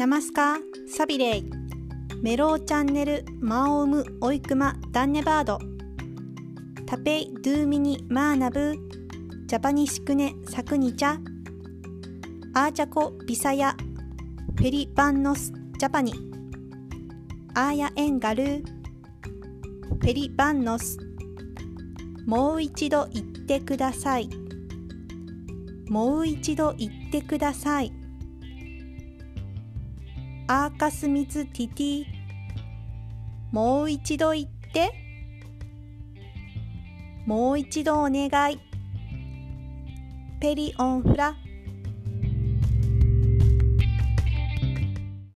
ナマスカサビレイメローチャンネルマオウムオイクマダンネバードタペイドゥーミニマーナブジャパニシクネサクニチャアーチャコビサヤフェリバンノスジャパニアーヤエンガルフェリバンノスもう一度言ってくださいもう一度言ってくださいアーカスミツティティ。もう一度言って。もう一度お願い。ペリオンフラ。